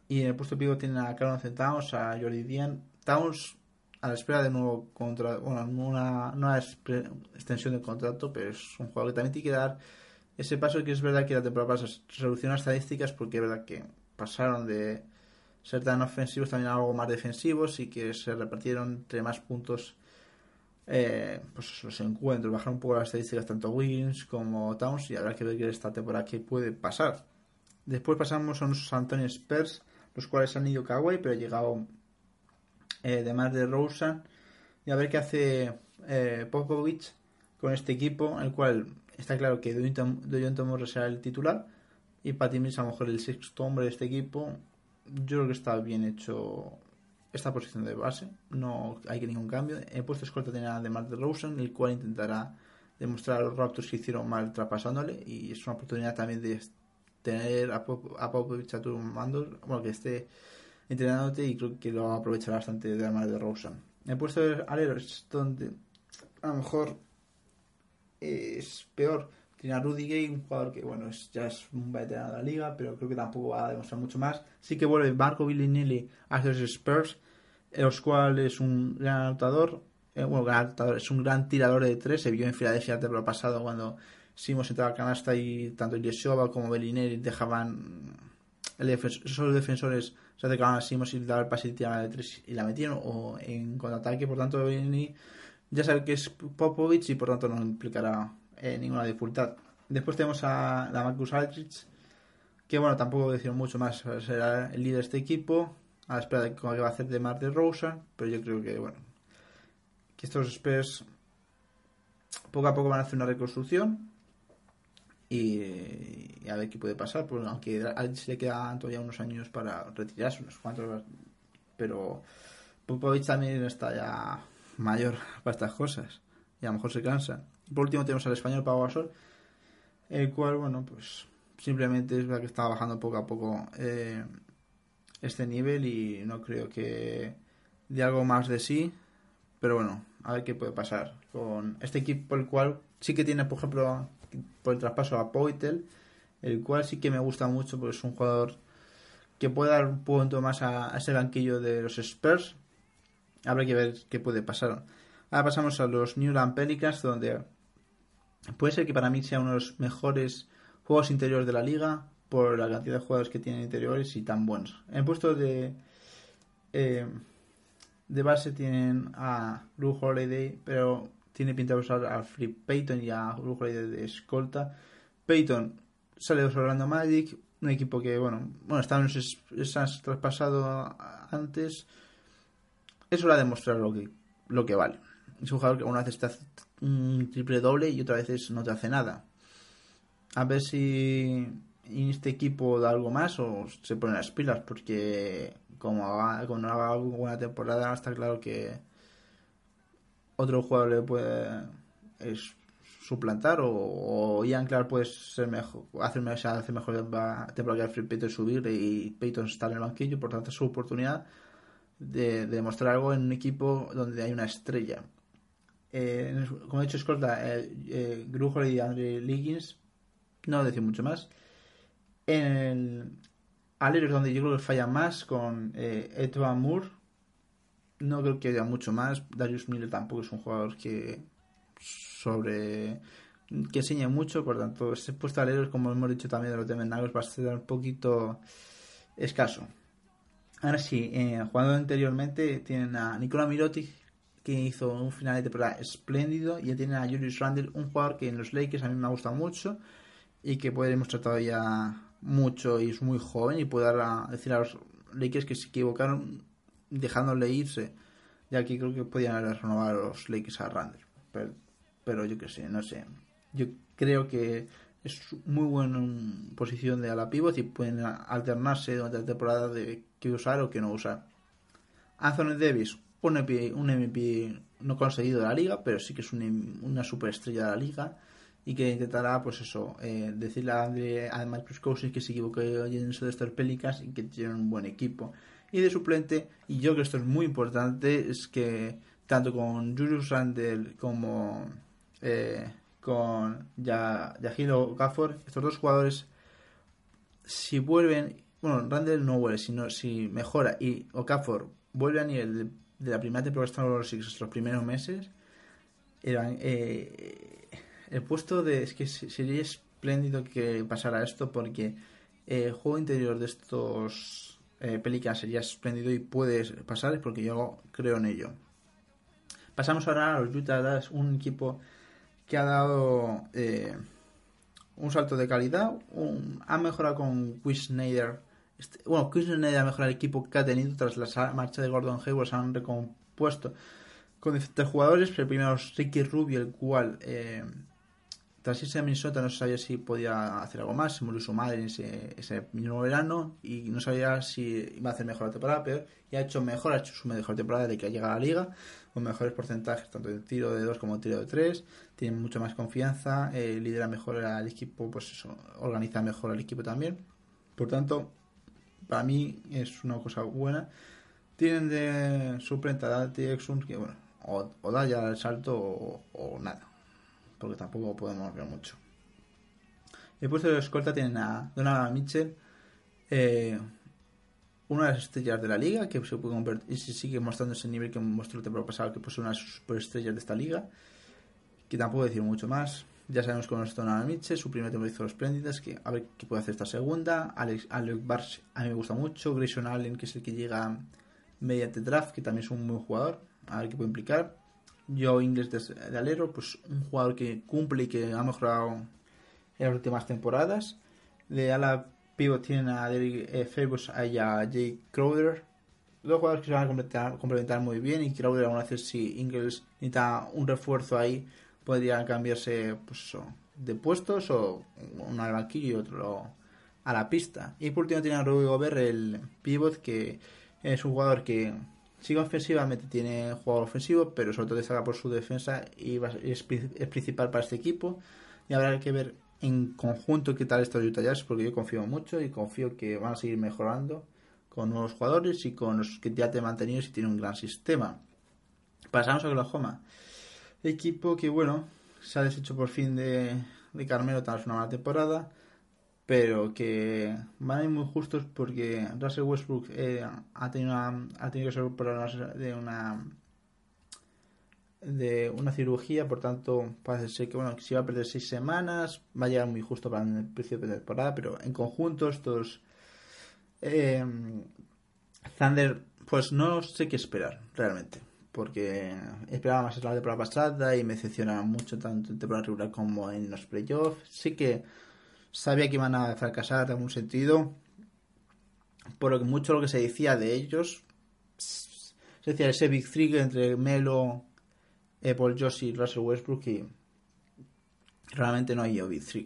S3: Y en el puesto de pivot tienen a Carlos Towns, a Jordi Dian. Towns a la espera de nuevo contra, bueno, una, una extensión de contrato, pero es un jugador que también tiene que dar ese paso que es verdad que la temporada pasada solucionó estadísticas porque es verdad que pasaron de ser tan ofensivos también a algo más defensivos y que se repartieron entre más puntos eh, pues los encuentros, bajaron un poco las estadísticas tanto Wins como Towns y habrá que ver esta temporada que puede pasar. Después pasamos a los Antonio Spurs, los cuales han ido Kawhi, pero ha llegado eh, de más de Rosen y a ver qué hace eh, Popovich con este equipo, el cual está claro que Doyonto Morris será el titular y Patty Mills a lo mejor el sexto hombre de este equipo. Yo creo que está bien hecho esta posición de base, no hay que ningún cambio. En puesto escolta tiene a DeMar Rosen, el cual intentará demostrar a los Raptors que hicieron mal traspasándole y es una oportunidad también de tener a, Popovich a tu mando, bueno, que esté entrenándote y creo que lo aprovechará bastante de la mano de Rosen. En el puesto de alero es donde a lo mejor es peor. Tiene a Rudy Gay, un jugador que bueno es, ya es un veterano de la liga, pero creo que tampoco va a demostrar mucho más. Sí que vuelve Marco Villinelli a los Spurs, los cuales es un gran anotador, eh, bueno, gran anotador, es un gran tirador de tres. Se vio en Filadelfia el pasado cuando Simos entraba a canasta y tanto Yeshova como Bellinelli dejaban el esos defensores se acercaban a Simos y daban el pase y tiraban de tres y la metieron o en contraataque, por tanto Bellinelli ya sabe que es Popovich y por tanto no implicará eh, ninguna dificultad. Después tenemos a la Marcus Aldrich, que bueno, tampoco decir mucho más, será el líder de este equipo, a la espera de cómo va a hacer de Mar de Rosa, pero yo creo que bueno, que estos Spurs poco a poco van a hacer una reconstrucción y, a ver qué puede pasar, porque aunque a Aldrich le quedan todavía unos años para retirarse, unos cuantos, pero Popovich también está ya mayor para estas cosas y a lo mejor se cansa. Por último tenemos al español Pau Gasol, el cual, bueno, pues simplemente es verdad que está bajando poco a poco eh, este nivel y no creo que de algo más de sí, pero bueno, a ver qué puede pasar con este equipo, el cual sí que tiene, por ejemplo, por el traspaso a Poitel, el cual sí que me gusta mucho porque es un jugador que puede dar un punto más a, a ese banquillo de los Spurs habrá que ver qué puede pasar. Ahora pasamos a los Newland Pelicans, donde puede ser que para mí sea uno de los mejores juegos interiores de la liga por la cantidad de jugadores que tienen interiores y tan buenos. En puesto de eh, de base tienen a Blue Holiday, pero tiene pinta de usar a Flip Payton y a Blue Holiday de escolta. Payton sale de Orlando Magic, un equipo que, bueno, bueno, está esas traspasado antes. Eso lo ha demostrado lo que, lo que vale. Es un jugador que una vez te hace un triple doble y otra vez no te hace nada. A ver si en este equipo da algo más o se ponen las pilas, porque como, haga, no haga buena temporada, está claro que otro jugador le puede es suplantar o, o Ian Clark puede ser mejor, hacer, hacer mejor temporada que Alfred Payton subir y Payton estar en el banquillo, por tanto es su oportunidad de, demostrar algo en un equipo donde hay una estrella. Eh, como he dicho, escolta, eh, eh, y Andre Liggins, no decir mucho más. En el alero es donde yo creo que falla más con eh, Moore. No creo que haya mucho más. Darius Miller tampoco es un jugador que sobre que enseña mucho, por tanto, ese puesto alero, como hemos dicho también de los Nagos, va a ser un poquito escaso. Ahora sí, eh, jugando anteriormente, tienen a Nikola Mirotic, que hizo un final de temporada espléndido, y ya tienen a Julius Randle, un jugador que en los Lakers a mí me ha gustado mucho y que puede demostrar todavía mucho y es muy joven y puede dar decir a los Lakers que se equivocaron dejándole irse, ya que creo que podían haber renovado a los Lakers a Randle. Pero, yo que sé, no sé. Yo creo que es muy buena posición de ala pivot y pueden alternarse durante la temporada de qué usar o qué no usar. Anthony Davis, un MVP, un MVP no conseguido de la liga, pero sí que es una superestrella de la liga y que intentará, pues eso, eh, decirle a, Andre, a Marcus Cousins que se equivocó en eso de estos Pelicans y que tienen un buen equipo. Y de suplente, y yo creo que esto es muy importante, es que tanto con Julius Randle como eh, con Yahiro Gafford, estos dos jugadores, si vuelven, bueno, Randle no vuelve, sino si mejora y Okafor vuelve a nivel de, la primera temporada de los Six, los primeros meses, eran, eh, el puesto de. Es que sería espléndido que pasara esto porque el juego interior de estos eh, sería espléndido y puede pasar porque yo creo en ello. Pasamos ahora a los Utah Jazz, un equipo que ha dado eh, un salto de calidad. ha mejorado con Chris Snyder. Este, bueno, Snyder ha mejorado el equipo que ha tenido tras la marcha de Gordon Hayward. Se han recompuesto con diferentes jugadores. El primero Ricky Rubio, el cual eh, tras irse a Minnesota no sabía si podía hacer algo más, se murió su madre en ese, mismo verano y no sabía si iba a hacer mejor la temporada, pero ya ha hecho mejor, ha hecho su mejor temporada de que ha llegado a la liga, con mejores porcentajes tanto de tiro de 2 como de tiro de 3, tiene mucha más confianza, eh, lidera mejor al equipo, pues eso, organiza mejor al equipo también. Por tanto, para mí es una cosa buena. Tienen de suplente a Exum, que bueno, o, da ya el salto o nada porque tampoco podemos ver mucho. El puesto de escolta tienen a Donovan Mitchell, eh, una de las estrellas de la liga, que se puede convertir, y sigue mostrando ese nivel que mostró el temporada pasado, que pues una de las superestrellas de esta liga, que tampoco decir mucho más. Ya sabemos cómo es Donovan Mitchell, su primer temporada hizo espléndidas, que a ver qué puede hacer esta segunda. Alex, Alex Bars a mí me gusta mucho. Grayson Allen, que es el que llega mediante draft, que también es un buen jugador, a ver qué puede implicar. Yo Inglés de, alero, pues un jugador que cumple y que ha mejorado en las últimas temporadas. De ala pivot tienen a Derek eh, y a Jake Crowder. Dos jugadores que se van a complementar, complementar muy bien y Crowder aún hace si Ingles necesita un refuerzo ahí podría cambiarse pues, de puestos o uno al banquillo y otro a la pista. Y por último tiene a Ruby Gobert, el pivot, que es un jugador que Sigue ofensivamente, tiene jugador ofensivo, pero sobre todo destaca por su defensa y es, principal para este equipo. Y habrá que ver en conjunto qué tal estos Utah Jazz, porque yo confío mucho y confío que van a seguir mejorando con nuevos jugadores y con los que ya te mantenido y tiene un gran sistema. Pasamos a Oklahoma. Equipo que, bueno, se ha deshecho por fin de, de Carmelo tras una mala temporada. pero que van a ir muy justos porque Russell Westbrook eh, ha, tenido una, ha tenido que ser problemas de una de una cirugía, por tanto parece ser que bueno, si va a perder seis semanas, va a llegar muy justo para el precio de temporada, pero en conjunto estos eh, Thunder, pues no sé qué esperar realmente, porque esperaba más la temporada pasada y me decepciona mucho tanto en temporada regular como en los playoffs. Sí que sabía que iban a fracasar en algún sentido, por lo que mucho lo que se decía de ellos, se decía ese Big Three entre Melo, eh, Paul Josh y Russell Westbrook y realmente no hay Big Three.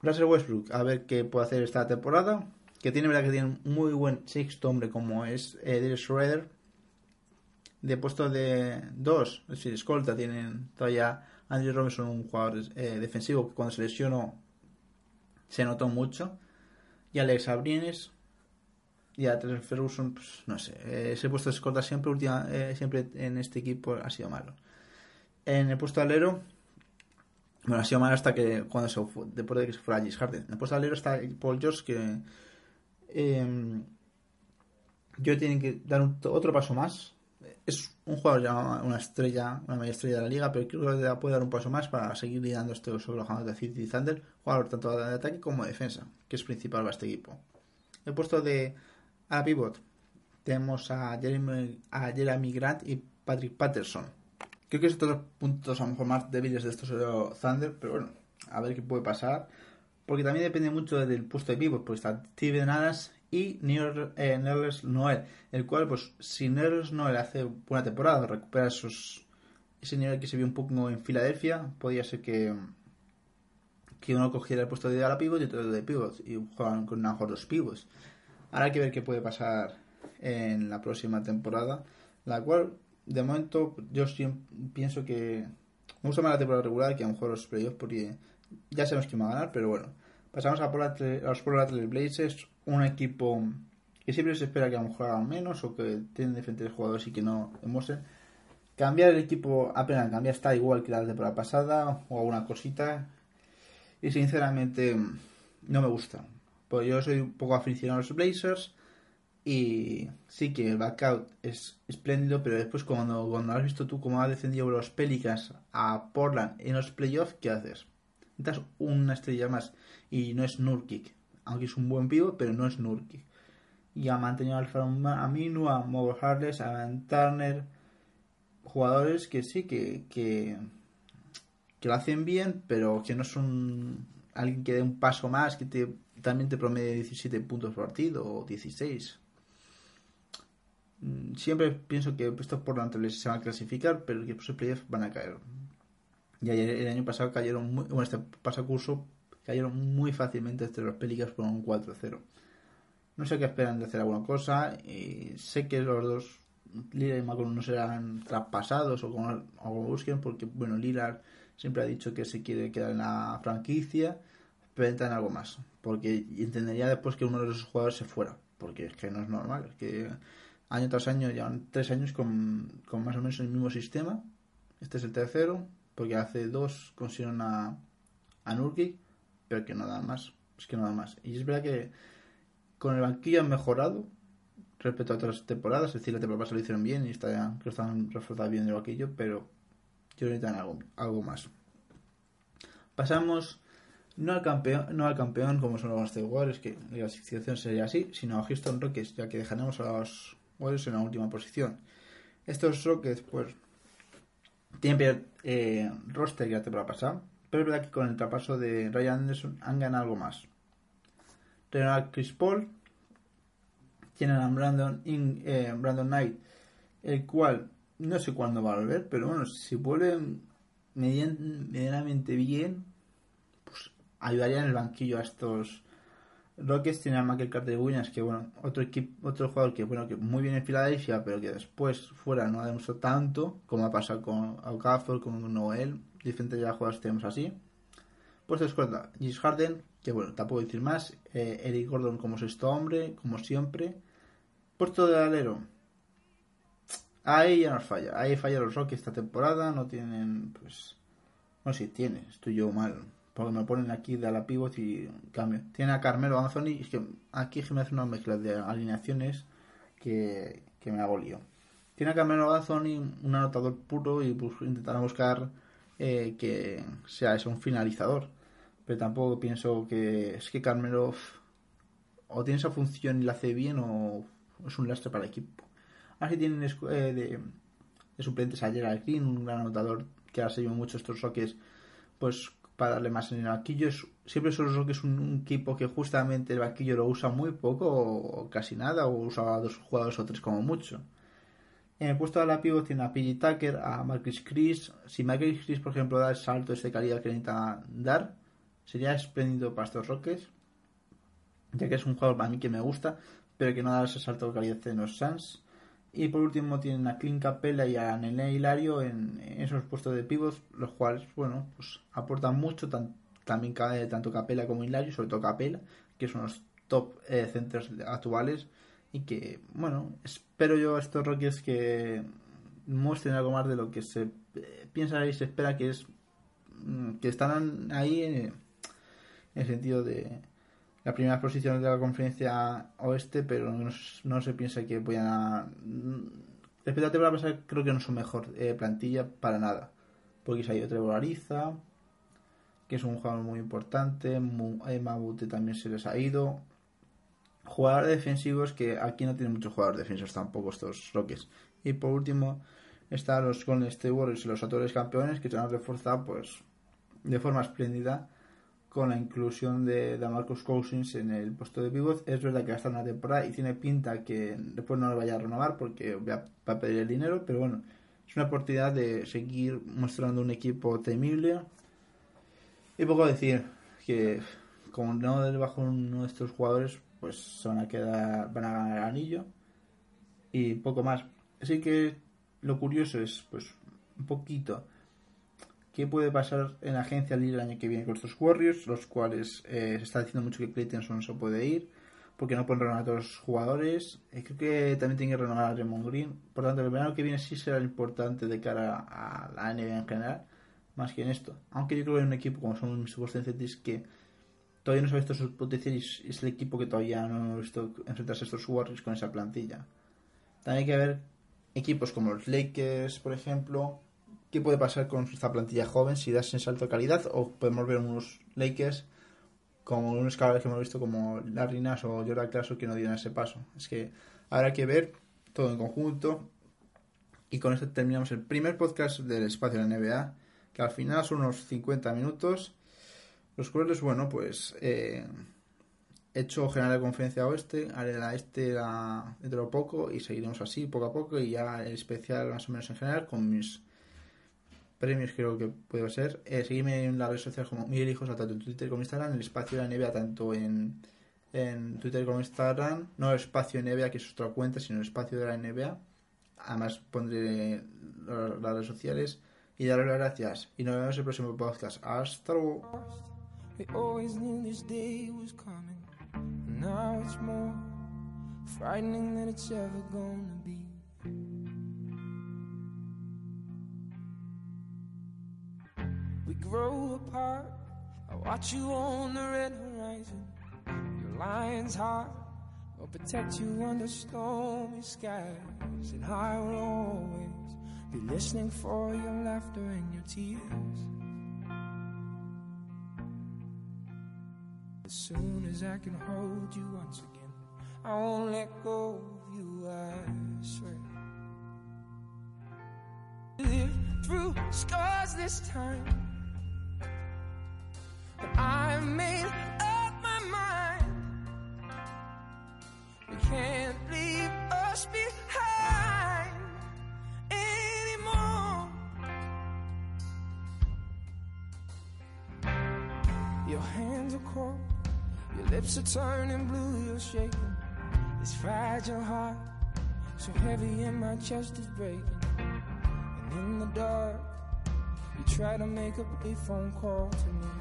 S3: Russell Westbrook, a ver qué puede hacer esta temporada, que tiene verdad que tiene un muy buen sexto hombre como es eh, Derek Schroeder. De puesto de dos, es decir, escolta, tienen todavía Andrew Robinson, un jugador eh, defensivo que cuando se lesionó se notó mucho. Y Alex Abrines y a Trent Ferguson, pues no sé, eh, ese puesto de escolta siempre, última, eh, siempre en este equipo ha sido malo. En el puesto de alero, bueno, ha sido malo hasta que cuando se fue, después de que se fuera Gis Harden. En el puesto de alero está Paul George que eh, yo tienen que dar un, otro paso más. Es un jugador ya una estrella, una media estrella de la liga, pero creo que puede dar un paso más para seguir liderando esto sobre los de City Thunder, jugador tanto de ataque como de defensa, que es principal para este equipo. El puesto de a pivot tenemos a Jeremy, a Jeremy Grant y Patrick Patterson. Creo que son todos los puntos a lo mejor más débiles de estos Thunder, pero bueno, a ver qué puede pasar. Porque también depende mucho del puesto de pivot, pues está Steven Adams y eh, Nerles Noel, el cual, pues, si Nerles Noel hace buena temporada, recupera esos, ese nivel que se vio un poco en Filadelfia, podría ser que, que uno cogiera el puesto de ala pivot y otro de pivot, y juegan con mejor dos pivots. Ahora hay que ver qué puede pasar en la próxima temporada, la cual, de momento, yo pienso que me gusta más la temporada regular que a lo mejor los playoffs, porque ya sabemos quién va a ganar, pero bueno. Pasamos a, a los Portland Blazers, un equipo que siempre se espera que a lo mejor hagan menos o que tienen diferentes jugadores y que no demuestren. Cambiar el equipo apenas cambia, está igual que la temporada pasada o alguna cosita. Y sinceramente no me gusta. Pues yo soy un poco aficionado a los Blazers y sí que el backout es espléndido, pero después cuando, cuando has visto tú cómo ha defendido los Pelicans a Portland en los playoffs, ¿qué haces? Necesitas una estrella más y no es Nurkic aunque es un buen pivo, pero no es Nurkic. Y ha mantenido al Aminu, a Mo Harless, a Van Turner, jugadores que sí, que, que, lo hacen bien, pero que no son alguien que dé un paso más, que también te promedie 17 puntos por partido o 16. Mm, siempre pienso que estos por la se van a clasificar, pero que los playoffs van a caer. Y ayer, el año pasado cayeron, muy, bueno, este pasado curso cayeron muy fácilmente entre los Pelicans por un 4-0. No sé qué esperan de hacer alguna cosa. Y sé que los dos, Lillard y McCollum, no serán traspasados o como, o busquen, porque bueno, Lillard siempre ha dicho que se quiere quedar en la franquicia, pero en algo más. Porque entendería después que uno de esos jugadores se fuera, porque es que no es normal. que año tras año llevan tres años con, con más o menos el mismo sistema. Este es el tercero, porque hace dos consiguieron a, a Nurkic pero que nada más. Es que nada más. Y es verdad que con el banquillo han mejorado respecto a otras temporadas. Es decir, la temporada pasada lo hicieron bien y está, están reforzados bien el banquillo, pero yo necesitan algo, algo más. Pasamos no al campeón, no al campeón como son los Warriors, que la situación sería así, sino a Houston Rockets, ya que dejaremos a los Warriors en la última posición. Estos Rockets, pues, tienen eh, roster que la temporada pasada, pero es verdad que con el traspaso de Ryan Anderson han ganado algo más. A Chris Paul, tienen a Brandon, eh, Brandon Knight, el cual no sé cuándo va a volver, pero bueno, si vuelven medianamente bien, pues ayudaría en el banquillo a estos Rockets. Tienen a Michael Carter Williams, que bueno, otro otro jugador que bueno, que muy bien en Filadelfia, pero que después fuera no ha demostrado tanto, como ha pasado con Okafor, con Noel, diferentes ya jugadores tenemos así. Puesto de escolta, Gis Harden, que bueno, tampoco decir más. Eh, Eric Gordon como sexto hombre, como siempre. Puesto de alero. Ahí ya nos falla. Ahí falla los Rockets esta temporada. No tienen, pues. No sé si tiene, estoy yo mal. porque me ponen aquí de la pivot y cambio. Tiene a Carmelo Anthony, es que aquí me hace una mezcla de alineaciones que, que me hago lío. Tiene a Carmelo Anthony, un anotador puro y pues, intentará buscar eh, que sea eso, un finalizador. Pero tampoco pienso que es que Carmelo o tiene esa función y la hace bien o es un lastre para el equipo. Así tienen eh, de, de, suplentes a Gerald Green, un gran anotador que ha seguido mucho estos Rockets, pues para darle más en el banquillo. Es, siempre son los Rockets un, un, equipo que justamente el banquillo lo usa muy poco o, casi nada, o usa dos jugadores o tres como mucho. En el puesto de la pivot tiene a Piggy Tucker, a Marcus Chris. Si Marcus Chris, por ejemplo, da el salto de calidad que necesita dar, sería espléndido para estos Rockets. Ya que es un jugador para mí que me gusta, pero que no da ese salto de calidad en los Suns. Y por último tienen a Clint Capella y a Nene Hilario en, esos puestos de pivot, los cuales, bueno, pues aportan mucho, tan, también cae tanto Capella como Hilario, sobre todo Capella, que son los top eh, centros actuales y que, bueno, espero yo a estos Rockets que muestren algo más de lo que se eh, piensa y se espera que es mm, que estarán ahí en, en el sentido de la primera posición de la conferencia oeste, pero no, se piensa que vayan a. Respecto a la temporada pasada, creo que no son mejor eh, plantilla para nada. Porque se ha ido Trevor Ariza, que es un jugador muy importante. Emma Bute también se les ha ido. Jugadores defensivos que aquí no tienen muchos jugadores defensivos tampoco estos Rockets. Y por último, están los Golden State Warriors y los actuales campeones que se han reforzado pues de forma espléndida con la inclusión de, de Marcus Cousins en el puesto de pivot. Es verdad que va a estar una temporada y tiene pinta que después no lo vaya a renovar porque va a pedir el dinero, pero bueno, es una oportunidad de seguir mostrando un equipo temible. Y poco decir que como no debajo uno de estos jugadores, pues van a quedar, van a ganar el anillo y poco más. Así que lo curioso es, pues, un poquito qué puede pasar en la agencia libre el año que viene con estos Warriors, los cuales eh, se está diciendo mucho que Clay Thompson no se puede ir, porque no pueden renovar a todos los jugadores. Eh, creo que también tienen que renovar a Raymond Green. Por tanto, el verano que viene sí será importante de cara a la NBA en general, más que en esto. Aunque yo creo que hay un equipo como son mis Boston que todavía no se ha visto su potencial y es el equipo que todavía no ha visto enfrentarse a estos Warriors con esa plantilla. También hay que ver equipos como los Lakers, por ejemplo, qué puede pasar con esta plantilla joven, si das en salto de calidad, o podemos ver unos Lakers como unos caballos que hemos visto como Larry Nash o Jordan Clarkson que no dieron ese paso. Es que habrá que ver todo en conjunto. Y con esto terminamos el primer podcast del espacio de la NBA, que al final son unos 50 minutos. Los cuales, bueno, pues eh, he hecho general de conferencia oeste, haré la este la, dentro de poco y seguiremos así poco a poco y ya el especial más o menos en general con mis premios creo que puede ser. Eh, seguirme en las redes sociales como Miguel Hijos, tanto en Twitter como Instagram, el espacio de la NBA tanto en, en Twitter como Instagram, no el espacio NBA que es otra cuenta, sino el espacio de la NBA. Además pondré las redes sociales y darle las gracias. Y nos vemos en el próximo podcast. Hasta luego.
S4: We always knew this day was coming. Now it's more frightening than it's ever gonna be. We grow apart. I watch you on the red horizon. Your lion's heart will protect you under stormy skies. And I will always be listening for your laughter and your tears. As soon as I can hold you once again, I won't let go of you, I swear. Live through scars this time, but I've made up my mind. We can't leave us behind anymore. Your hands are cold. Your lips are turning blue, you're shaking. This fragile heart, so heavy and my chest is breaking. And in the dark, you try to make a phone call to me.